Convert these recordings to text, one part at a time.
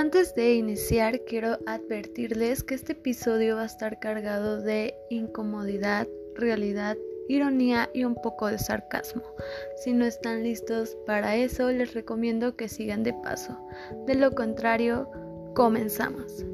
Antes de iniciar, quiero advertirles que este episodio va a estar cargado de incomodidad, realidad, ironía y un poco de sarcasmo. Si no están listos para eso, les recomiendo que sigan de paso. De lo contrario, comenzamos.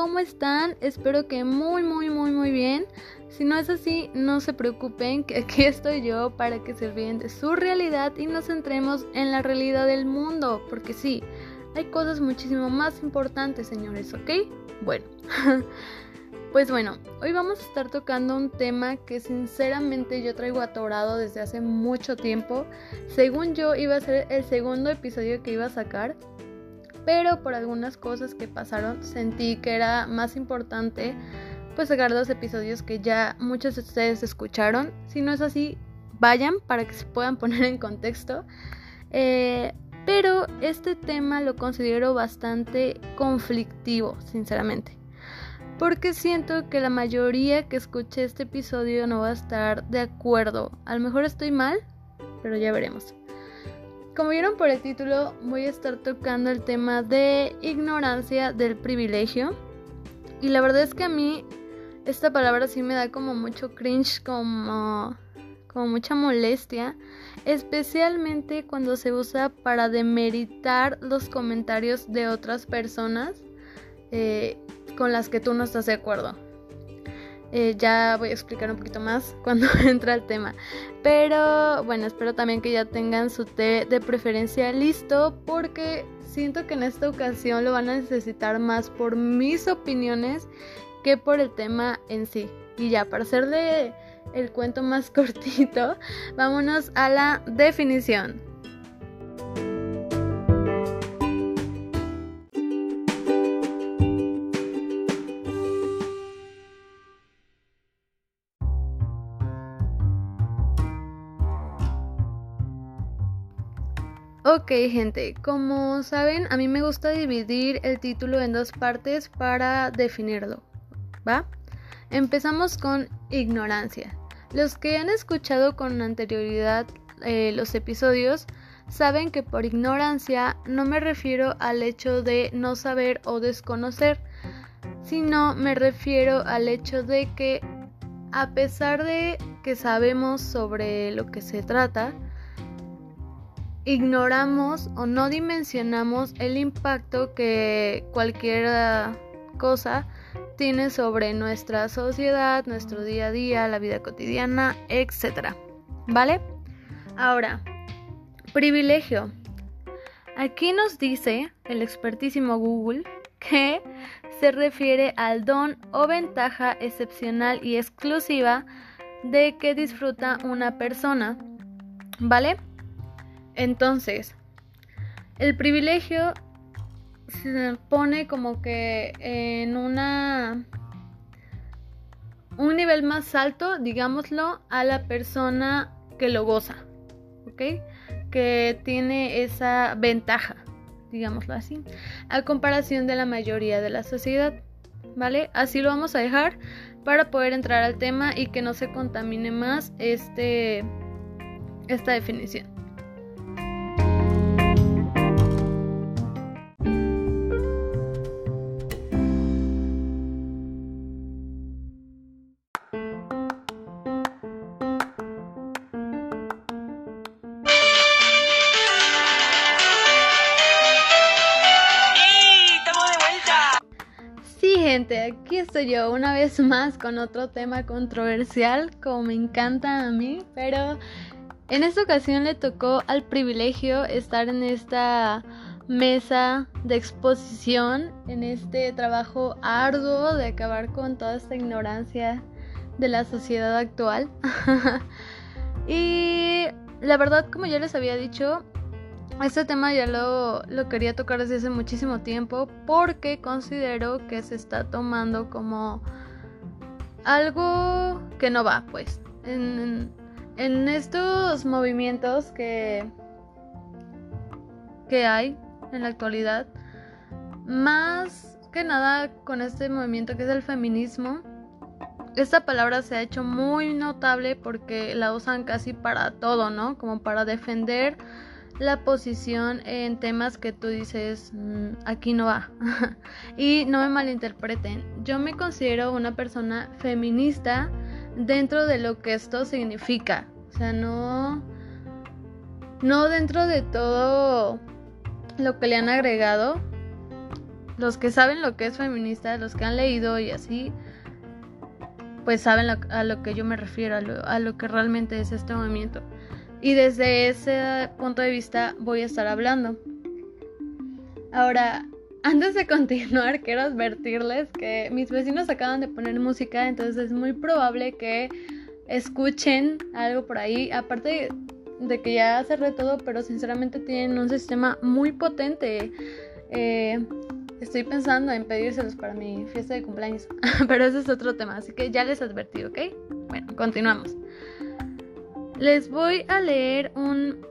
¿Cómo están? Espero que muy, muy, muy, muy bien. Si no es así, no se preocupen, que aquí estoy yo para que se olviden de su realidad y nos centremos en la realidad del mundo, porque sí, hay cosas muchísimo más importantes, señores, ¿ok? Bueno, pues bueno, hoy vamos a estar tocando un tema que sinceramente yo traigo atorado desde hace mucho tiempo. Según yo, iba a ser el segundo episodio que iba a sacar pero por algunas cosas que pasaron sentí que era más importante pues sacar los episodios que ya muchos de ustedes escucharon. Si no es así, vayan para que se puedan poner en contexto. Eh, pero este tema lo considero bastante conflictivo, sinceramente. Porque siento que la mayoría que escuche este episodio no va a estar de acuerdo. A lo mejor estoy mal, pero ya veremos. Como vieron por el título, voy a estar tocando el tema de ignorancia del privilegio. Y la verdad es que a mí esta palabra sí me da como mucho cringe, como, como mucha molestia, especialmente cuando se usa para demeritar los comentarios de otras personas eh, con las que tú no estás de acuerdo. Eh, ya voy a explicar un poquito más cuando entra el tema. Pero bueno, espero también que ya tengan su té de preferencia listo porque siento que en esta ocasión lo van a necesitar más por mis opiniones que por el tema en sí. Y ya, para hacerle el cuento más cortito, vámonos a la definición. Ok gente, como saben, a mí me gusta dividir el título en dos partes para definirlo, ¿va? Empezamos con ignorancia. Los que han escuchado con anterioridad eh, los episodios saben que por ignorancia no me refiero al hecho de no saber o desconocer, sino me refiero al hecho de que a pesar de que sabemos sobre lo que se trata, ignoramos o no dimensionamos el impacto que cualquier ah, cosa tiene sobre nuestra sociedad, nuestro día a día, la vida cotidiana, etc. ¿Vale? Ahora, privilegio. Aquí nos dice el expertísimo Google que se refiere al don o ventaja excepcional y exclusiva de que disfruta una persona. ¿Vale? Entonces, el privilegio se pone como que en una un nivel más alto, digámoslo, a la persona que lo goza, ¿ok? Que tiene esa ventaja, digámoslo así, a comparación de la mayoría de la sociedad, ¿vale? Así lo vamos a dejar para poder entrar al tema y que no se contamine más este esta definición. Aquí estoy yo una vez más con otro tema controversial, como me encanta a mí, pero en esta ocasión le tocó al privilegio estar en esta mesa de exposición, en este trabajo arduo de acabar con toda esta ignorancia de la sociedad actual. y la verdad, como ya les había dicho, este tema ya lo, quería tocar desde hace muchísimo tiempo porque considero que se está tomando como algo que no va, pues. En, en estos movimientos que, que hay en la actualidad, más que nada con este movimiento que es el feminismo, esta palabra se ha hecho muy notable porque la usan casi para todo, ¿no? Como para defender la posición en temas que tú dices, mm, aquí no va. y no me malinterpreten, yo me considero una persona feminista dentro de lo que esto significa. O sea, no, no dentro de todo lo que le han agregado. Los que saben lo que es feminista, los que han leído y así, pues saben a lo que yo me refiero, a lo que realmente es este movimiento. Y desde ese punto de vista voy a estar hablando. Ahora, antes de continuar, quiero advertirles que mis vecinos acaban de poner música, entonces es muy probable que escuchen algo por ahí. Aparte de que ya cerré todo, pero sinceramente tienen un sistema muy potente. Eh, estoy pensando en pedírselos para mi fiesta de cumpleaños, pero ese es otro tema, así que ya les advertí, ¿ok? Bueno, continuamos. Les voy a leer un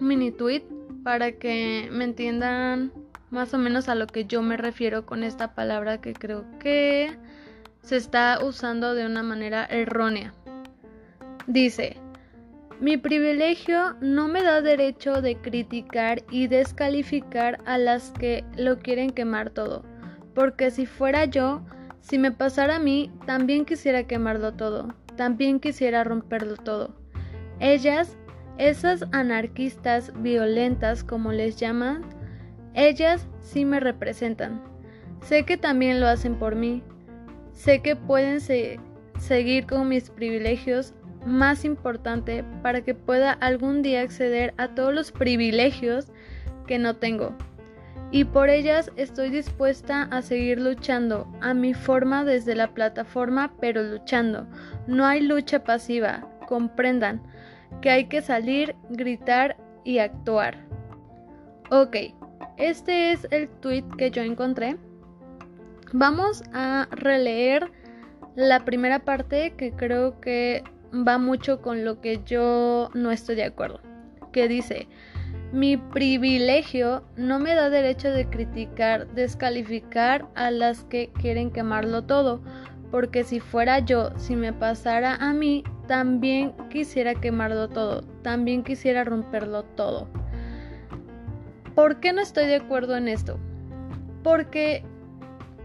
mini tweet para que me entiendan más o menos a lo que yo me refiero con esta palabra que creo que se está usando de una manera errónea. Dice, mi privilegio no me da derecho de criticar y descalificar a las que lo quieren quemar todo, porque si fuera yo, si me pasara a mí, también quisiera quemarlo todo, también quisiera romperlo todo. Ellas, esas anarquistas violentas como les llaman, ellas sí me representan. Sé que también lo hacen por mí. Sé que pueden seguir con mis privilegios más importante para que pueda algún día acceder a todos los privilegios que no tengo. Y por ellas estoy dispuesta a seguir luchando a mi forma desde la plataforma, pero luchando. No hay lucha pasiva, comprendan que hay que salir, gritar y actuar. Ok, este es el tweet que yo encontré. Vamos a releer la primera parte que creo que va mucho con lo que yo no estoy de acuerdo. Que dice, mi privilegio no me da derecho de criticar, descalificar a las que quieren quemarlo todo, porque si fuera yo, si me pasara a mí, también quisiera quemarlo todo, también quisiera romperlo todo. ¿Por qué no estoy de acuerdo en esto? Porque,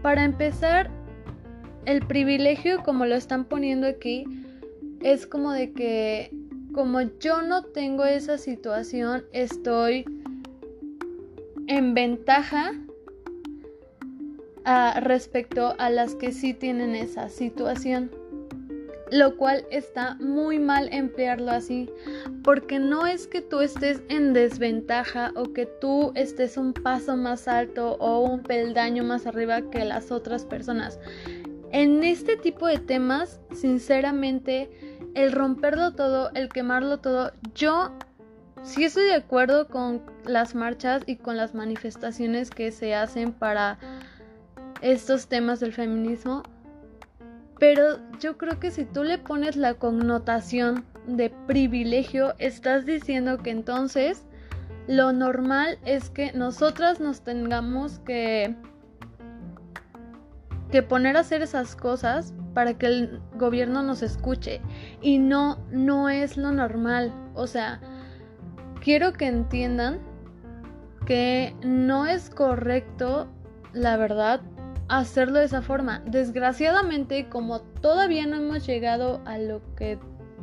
para empezar, el privilegio, como lo están poniendo aquí, es como de que, como yo no tengo esa situación, estoy en ventaja respecto a las que sí tienen esa situación lo cual está muy mal emplearlo así, porque no es que tú estés en desventaja o que tú estés un paso más alto o un peldaño más arriba que las otras personas. En este tipo de temas, sinceramente, el romperlo todo, el quemarlo todo, yo sí estoy de acuerdo con las marchas y con las manifestaciones que se hacen para estos temas del feminismo, pero yo creo que si tú le pones la connotación de privilegio, estás diciendo que entonces lo normal es que nosotras nos tengamos que, que poner a hacer esas cosas para que el gobierno nos escuche. Y no, no es lo normal. O sea, quiero que entiendan que no es correcto, la verdad, hacerlo de esa forma. Desgraciadamente, como todavía no hemos llegado a lo que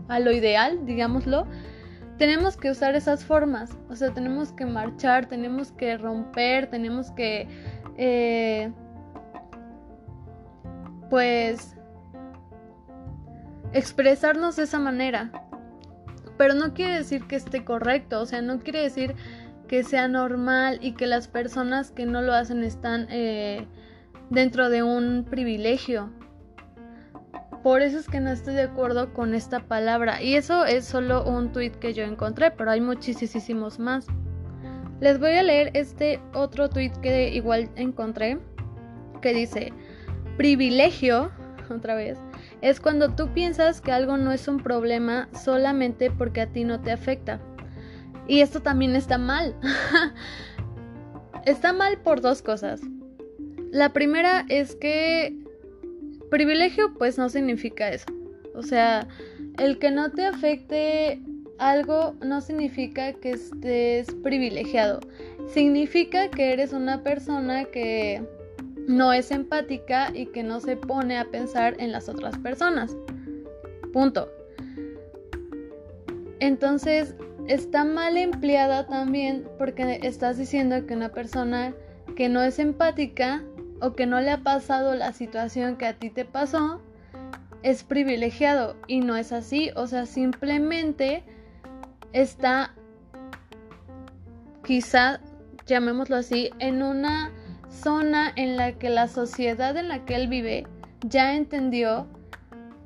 a lo ideal, digámoslo, tenemos que usar esas formas. O sea, tenemos que marchar, tenemos que romper, tenemos que eh, pues expresarnos de esa manera. Pero no quiere decir que esté correcto, o sea, no quiere decir que sea normal y que las personas que no lo hacen están eh, dentro de un privilegio. Por eso es que no estoy de acuerdo con esta palabra. Y eso es solo un tweet que yo encontré, pero hay muchísimos más. Les voy a leer este otro tweet que igual encontré, que dice, privilegio, otra vez, es cuando tú piensas que algo no es un problema solamente porque a ti no te afecta. Y esto también está mal. está mal por dos cosas. La primera es que privilegio pues no significa eso. O sea, el que no te afecte algo no significa que estés privilegiado. Significa que eres una persona que no es empática y que no se pone a pensar en las otras personas. Punto. Entonces, está mal empleada también porque estás diciendo que una persona que no es empática o que no le ha pasado la situación que a ti te pasó es privilegiado y no es así, o sea, simplemente está quizá llamémoslo así en una zona en la que la sociedad en la que él vive ya entendió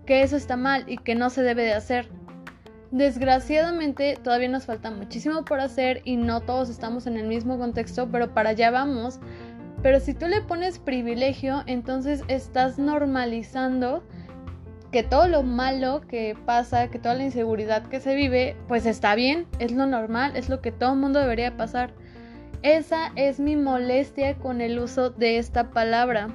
que eso está mal y que no se debe de hacer. Desgraciadamente todavía nos falta muchísimo por hacer y no todos estamos en el mismo contexto, pero para allá vamos. Pero si tú le pones privilegio, entonces estás normalizando que todo lo malo que pasa, que toda la inseguridad que se vive, pues está bien, es lo normal, es lo que todo el mundo debería pasar. Esa es mi molestia con el uso de esta palabra.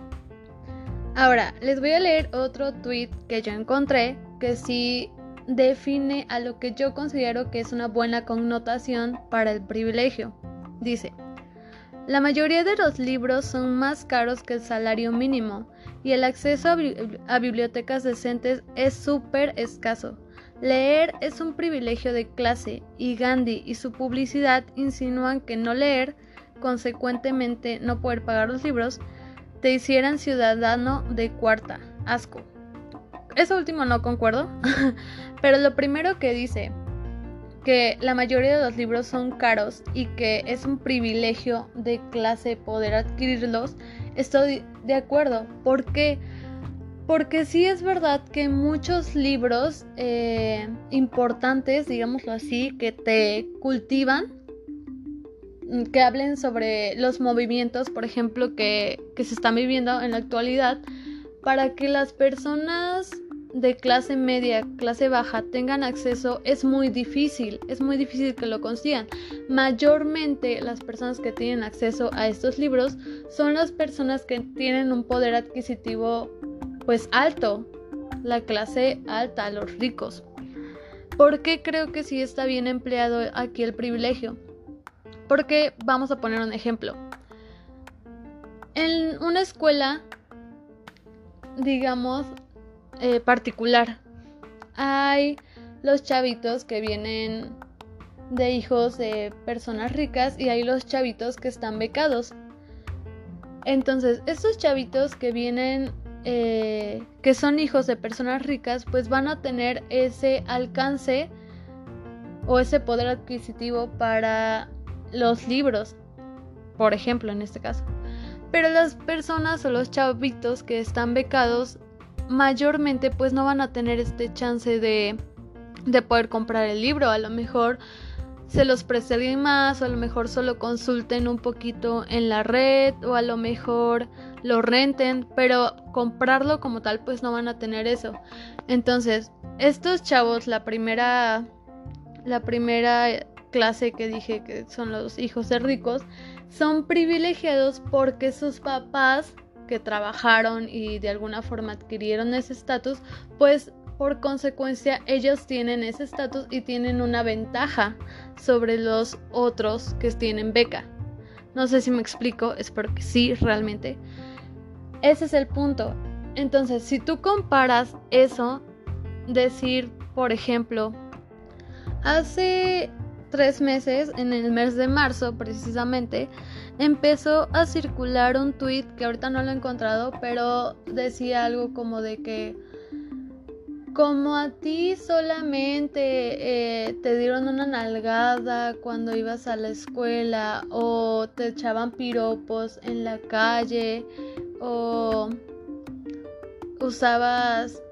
Ahora, les voy a leer otro tweet que yo encontré que sí define a lo que yo considero que es una buena connotación para el privilegio. Dice, la mayoría de los libros son más caros que el salario mínimo y el acceso a, bibliotecas decentes es súper escaso. Leer es un privilegio de clase y Gandhi y su publicidad insinúan que no leer, consecuentemente no poder pagar los libros, te hicieran ciudadano de cuarta. Asco. Eso último no concuerdo, pero lo primero que dice que la mayoría de los libros son caros y que es un privilegio de clase poder adquirirlos, estoy de acuerdo. ¿Por qué? Porque sí es verdad que muchos libros eh, importantes, digámoslo así, que te cultivan, que hablen sobre los movimientos, por ejemplo, que, que se están viviendo en la actualidad, para que las personas de clase media, clase baja tengan acceso es muy difícil, es muy difícil que lo consigan. Mayormente las personas que tienen acceso a estos libros son las personas que tienen un poder adquisitivo pues alto, la clase alta, los ricos. ¿Por qué creo que sí está bien empleado aquí el privilegio? Porque vamos a poner un ejemplo. En una escuela, digamos, eh, particular. Hay los chavitos que vienen de hijos de personas ricas y hay los chavitos que están becados. Entonces, estos chavitos que vienen, eh, que son hijos de personas ricas, pues van a tener ese alcance o ese poder adquisitivo para los libros, por ejemplo, en este caso. Pero las personas o los chavitos que están becados mayormente pues no van a tener este chance de, de poder comprar el libro. A lo mejor se los preste alguien más, o a lo mejor solo consulten un poquito en la red, o a lo mejor lo renten, pero comprarlo como tal pues no van a tener eso. Entonces, estos chavos, la primera, la primera clase que dije que son los hijos de ricos, son privilegiados porque sus papás que trabajaron y de alguna forma adquirieron ese estatus, pues por consecuencia ellos tienen ese estatus y tienen una ventaja sobre los otros que tienen beca. No sé si me explico, espero que sí, realmente. Ese es el punto. Entonces, si tú comparas eso, decir, por ejemplo, hace tres meses, en el mes de marzo precisamente, empezó a circular un tweet que ahorita no lo he encontrado, pero decía algo como de que como a ti solamente eh, te dieron una nalgada cuando ibas a la escuela o te echaban piropos en la calle o usabas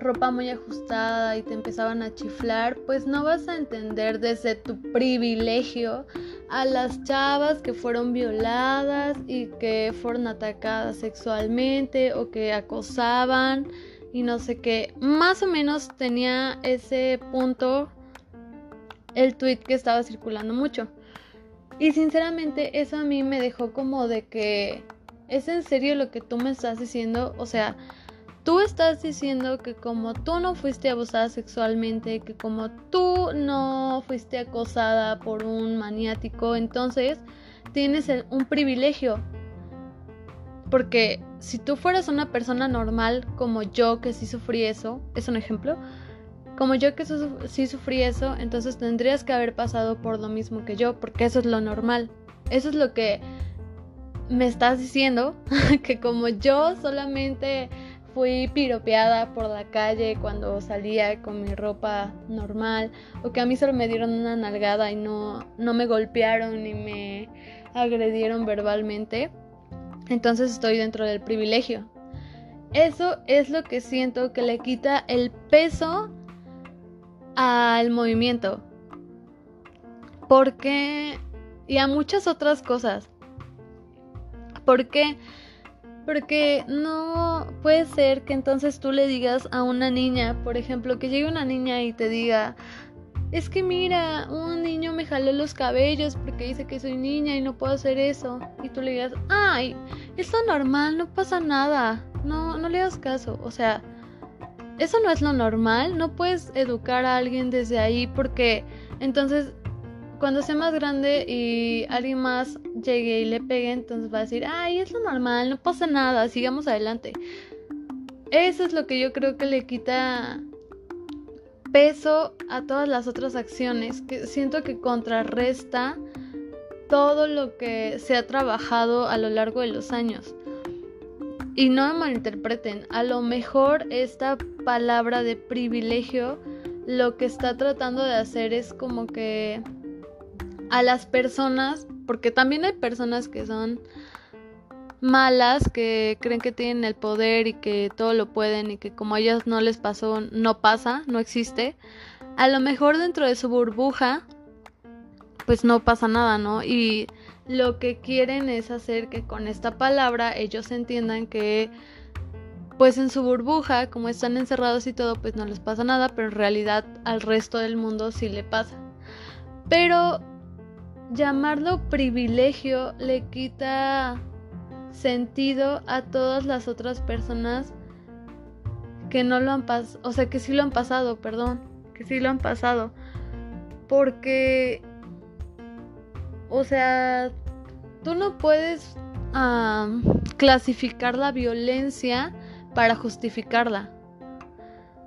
ropa muy ajustada y te empezaban a chiflar, pues no vas a entender desde tu privilegio a las chavas que fueron violadas y que fueron atacadas sexualmente o que acosaban y no sé qué. Más o menos tenía ese punto el tweet que estaba circulando mucho. Y sinceramente eso a mí me dejó como de que es en serio lo que tú me estás diciendo, o sea, tú estás diciendo que como tú no fuiste abusada sexualmente, que como tú no fuiste acosada por un maniático, entonces tienes un privilegio. Porque si tú fueras una persona normal como yo que sí sufrí eso, es un ejemplo, como yo que sí sufrí eso, entonces tendrías que haber pasado por lo mismo que yo, porque eso es lo normal. Eso es lo que me estás diciendo, que como yo solamente fui piropeada por la calle cuando salía con mi ropa normal, o que a mí solo me dieron una nalgada y no, no me golpearon ni me agredieron verbalmente, entonces estoy dentro del privilegio. Eso es lo que siento que le quita el peso al movimiento. Porque... Y a muchas otras cosas. ¿Por qué? Porque no puede ser que entonces tú le digas a una niña, por ejemplo, que llegue una niña y te diga, es que mira, un niño me jaló los cabellos porque dice que soy niña y no puedo hacer eso. Y tú le digas, ay, es lo normal, no pasa nada. No, no le hagas caso. O sea, eso no es lo normal. No puedes educar a alguien desde ahí porque entonces cuando sea más grande y alguien más llegue y le pegue, entonces va a decir, ay, es lo normal, no pasa nada, sigamos adelante. Eso es lo que yo creo que le quita peso a todas las otras acciones, que siento que contrarresta todo lo que se ha trabajado a lo largo de los años. Y no me malinterpreten, a lo mejor esta palabra de privilegio lo que está tratando de hacer es como que a las personas, porque también hay personas que son malas, que creen que tienen el poder y que todo lo pueden y que como a ellas no les pasó, no pasa, no existe. A lo mejor dentro de su burbuja, pues no pasa nada, ¿no? Y lo que quieren es hacer que con esta palabra ellos entiendan que pues en su burbuja, como están encerrados y todo, pues no les pasa nada, pero en realidad al resto del mundo sí le pasa. Pero llamarlo privilegio le quita sentido a todas las otras personas que no lo han pasado, o sea, que sí lo han pasado, perdón, que sí lo han pasado. Porque, o sea, tú no puedes clasificar la violencia para justificarla.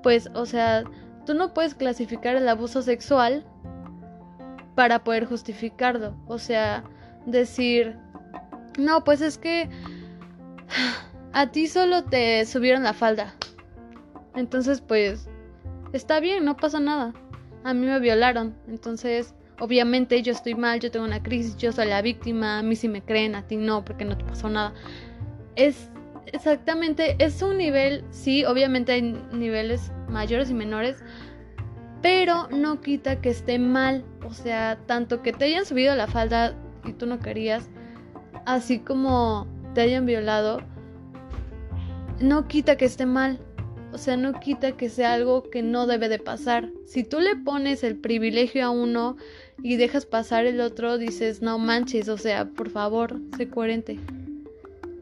Pues, o sea, tú no puedes clasificar el abuso sexual para poder justificarlo. O sea, decir, no, pues es que a ti solo te subieron la falda. Entonces, pues, está bien, no pasa nada. A mí me violaron. Entonces, obviamente yo estoy mal, yo tengo una crisis, yo soy la víctima, a mí sí me creen, a ti no, porque no te pasó nada. Es exactamente, es un nivel, sí, obviamente hay niveles mayores y menores, pero no quita que esté mal. O sea, tanto que te hayan subido la falda y tú no querías, así como te hayan violado, no quita que esté mal. O sea, no quita que sea algo que no debe de pasar. Si tú le pones el privilegio a uno y dejas pasar el otro, dices, no manches, o sea, por favor, sé coherente.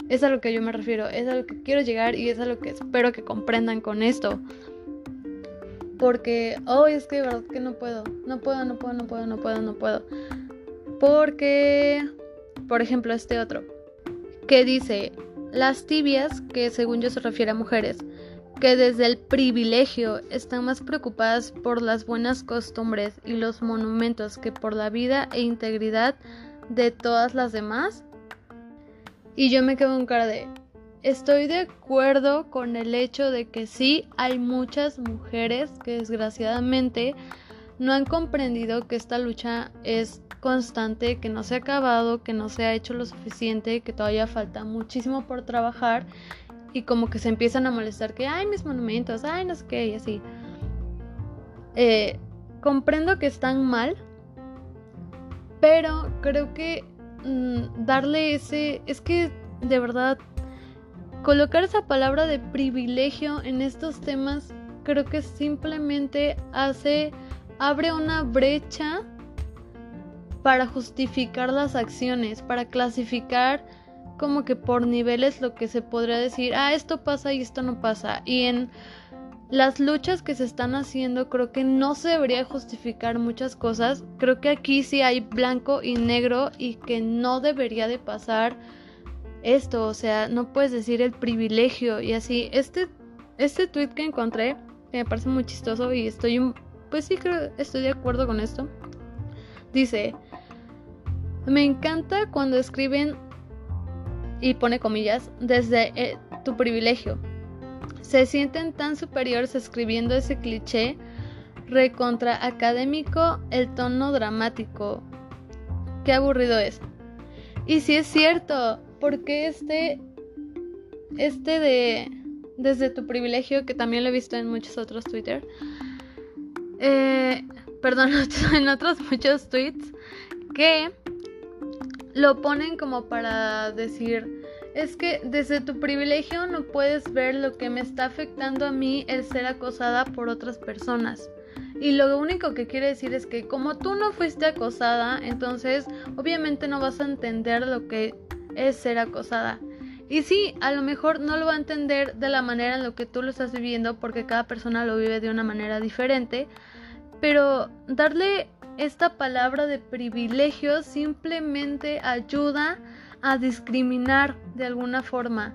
Es a lo que yo me refiero, es a lo que quiero llegar y es a lo que espero que comprendan con esto. Porque, oh, es que de verdad que no puedo, no puedo, no puedo, no puedo, no puedo, no puedo. Porque por ejemplo, este otro, que dice, las tibias, que según yo se refiere a mujeres, que desde el privilegio están más preocupadas por las buenas costumbres y los monumentos que por la vida e integridad de todas las demás. Y yo me quedo en cara de, estoy de acuerdo con el hecho de que sí hay muchas mujeres que desgraciadamente no han comprendido que esta lucha es constante, que no se ha acabado, que no se ha hecho lo suficiente, que todavía falta muchísimo por trabajar y como que se empiezan a molestar que, ay, mis monumentos, ay, no sé qué, y así. Eh, comprendo que están mal, pero creo que mm, darle ese, es que de verdad, colocar esa palabra de privilegio en estos temas, creo que simplemente hace, abre una brecha para justificar las acciones, para clasificar como que por niveles lo que se podría decir, ah, esto pasa y esto no pasa. Y en las luchas que se están haciendo creo que no se debería justificar muchas cosas. Creo que aquí sí hay blanco y negro y que no debería de pasar esto. O sea, no puedes decir el privilegio y así. Este, este tweet que encontré me parece muy chistoso y estoy. Pues sí, creo, estoy de acuerdo con esto. Dice, me encanta cuando escriben y pone comillas, desde eh, tu privilegio. Se sienten tan superiores escribiendo ese cliché recontra académico, el tono dramático. Qué aburrido es. Y si es cierto, porque este, este de, desde tu privilegio, que también lo he visto en muchos otros Twitter, eh, perdón, en otros muchos tweets, que lo ponen como para decir, es que desde tu privilegio no puedes ver lo que me está afectando a mí el ser acosada por otras personas. Y lo único que quiere decir es que como tú no fuiste acosada, entonces obviamente no vas a entender lo que es ser acosada. Y sí, a lo mejor no lo va a entender de la manera en la que tú lo estás viviendo porque cada persona lo vive de una manera diferente, pero darle esta palabra de privilegio simplemente ayuda a discriminar de alguna forma.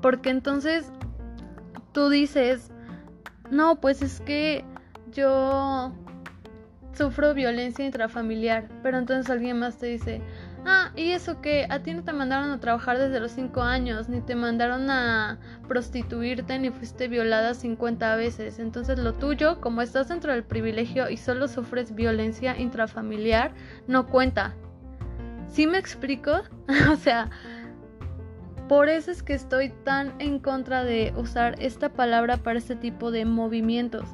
Porque entonces tú dices, no, pues es que yo sufro violencia intrafamiliar. Pero entonces alguien más te dice, Ah, y eso que a ti no te mandaron a trabajar desde los 5 años, ni te mandaron a prostituirte, ni fuiste violada 50 veces. Entonces lo tuyo, como estás dentro del privilegio y solo sufres violencia intrafamiliar, no cuenta. ¿Sí me explico? o sea, por eso es que estoy tan en contra de usar esta palabra para este tipo de movimientos.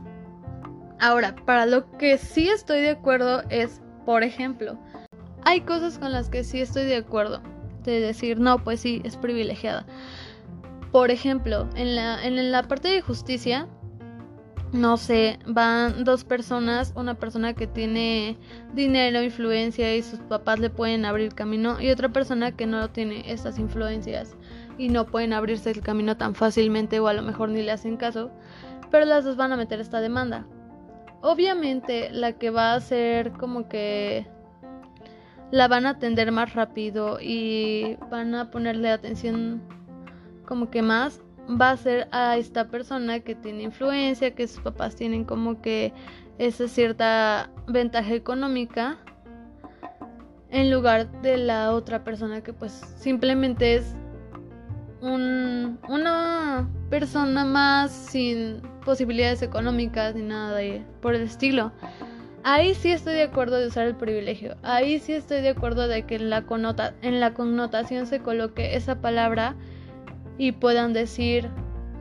Ahora, para lo que sí estoy de acuerdo es, por ejemplo, hay cosas con las que sí estoy de acuerdo. De decir, no, pues sí, es privilegiada. Por ejemplo, en la, en la parte de justicia, no sé, van dos personas, una persona que tiene dinero, influencia y sus papás le pueden abrir camino y otra persona que no tiene estas influencias y no pueden abrirse el camino tan fácilmente o a lo mejor ni le hacen caso, pero las dos van a meter esta demanda. Obviamente la que va a ser como que la van a atender más rápido y van a ponerle atención como que más va a ser a esta persona que tiene influencia, que sus papás tienen como que esa cierta ventaja económica en lugar de la otra persona que pues simplemente es un, una persona más sin posibilidades económicas ni nada de, por el estilo. Ahí sí estoy de acuerdo de usar el privilegio. Ahí sí estoy de acuerdo de que en la, en la connotación se coloque esa palabra y puedan decir,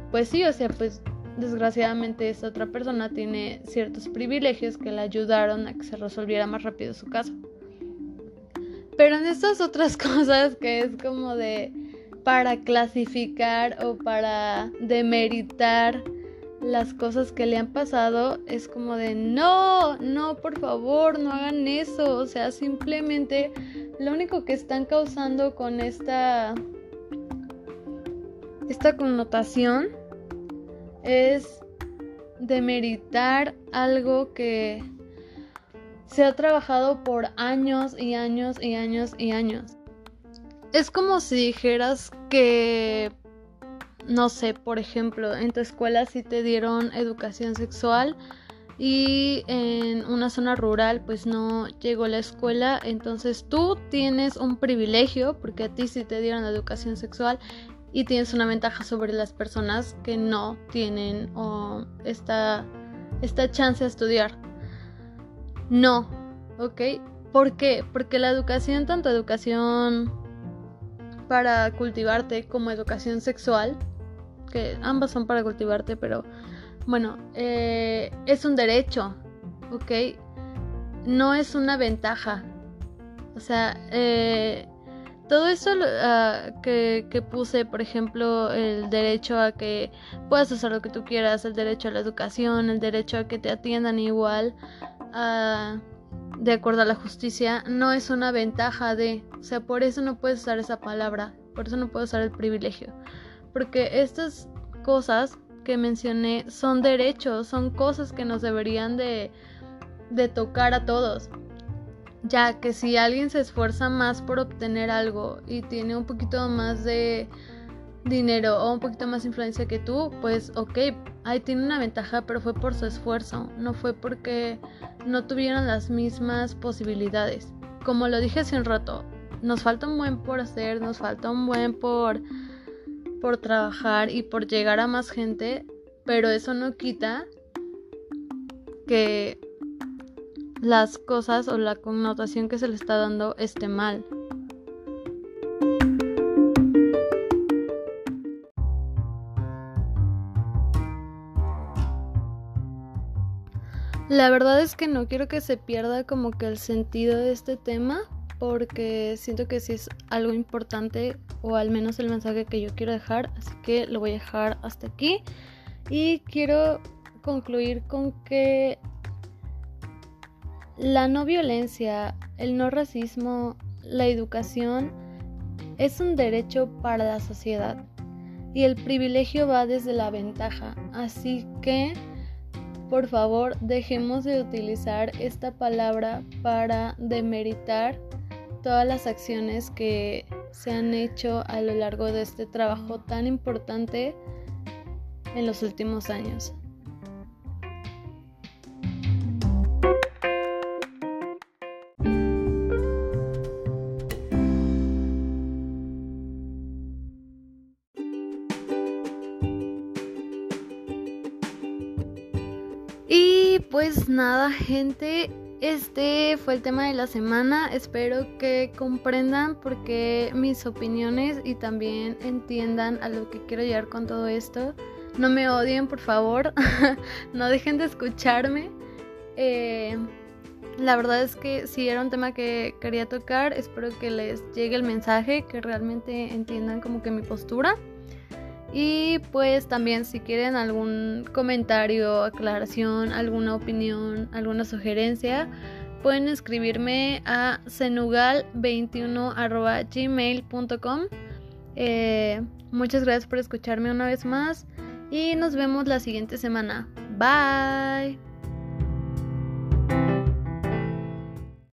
pues sí, o sea, pues desgraciadamente esta otra persona tiene ciertos privilegios que le ayudaron a que se resolviera más rápido su caso. Pero en estas otras cosas que es como de para clasificar o para demeritar las cosas que le han pasado es como de no, no, por favor, no hagan eso. O sea, simplemente lo único que están causando con esta esta connotación es demeritar algo que se ha trabajado por años y años y años y años. Es como si dijeras que no sé, por ejemplo, en tu escuela si te dieron educación sexual y en una zona rural pues no llegó la escuela, entonces tú tienes un privilegio porque a ti sí te dieron educación sexual y tienes una ventaja sobre las personas que no tienen esta, esta chance de estudiar. No, ¿ok? ¿Por qué? Porque la educación, tanto educación para cultivarte como educación sexual, que ambas son para cultivarte, pero bueno, eh, es un derecho, ¿ok? No es una ventaja. O sea, eh, todo eso ah, que, que, puse, por ejemplo, el derecho a que puedas hacer lo que tú quieras, el derecho a la educación, el derecho a que te atiendan igual, ah, de acuerdo a la justicia, no es una ventaja de, o sea, por eso no puedes usar esa palabra por eso no puedo usar el privilegio. Porque estas cosas que mencioné son derechos, son cosas que nos deberían de, de tocar a todos. Ya que si alguien se esfuerza más por obtener algo y tiene un poquito más de dinero o un poquito más influencia que tú, pues ok, ahí tiene una ventaja, pero fue por su esfuerzo, no fue porque no tuvieron las mismas posibilidades. Como lo dije hace un rato, nos falta un buen por hacer, nos falta un buen por por trabajar y por llegar a más gente, pero eso no quita que las cosas o la connotación que se le está dando esté mal. La verdad es que no quiero que se pierda como que el sentido de este tema porque siento que sí es algo importante o al menos el mensaje que yo quiero dejar, así que lo voy a dejar hasta aquí. Y quiero concluir con que la no violencia, el no racismo, la educación es un derecho para la sociedad y el privilegio va desde la ventaja, así que por favor, dejemos de utilizar esta palabra para demeritar todas las acciones que se han hecho a lo largo de este trabajo tan importante en los últimos años. pues nada, gente, este fue el tema de la semana. Espero que comprendan porque mis opiniones y también entiendan a lo que quiero llegar con todo esto. No me odien, por favor. no dejen de escucharme. Eh, la verdad es que si era un tema que quería tocar, espero que les llegue el mensaje, que realmente entiendan como que mi postura. Y pues también si quieren algún comentario, aclaración, alguna opinión, alguna sugerencia, pueden escribirme a cenugal21.gmail.com. Eh, muchas gracias por escucharme una vez más y nos vemos la siguiente semana. Bye.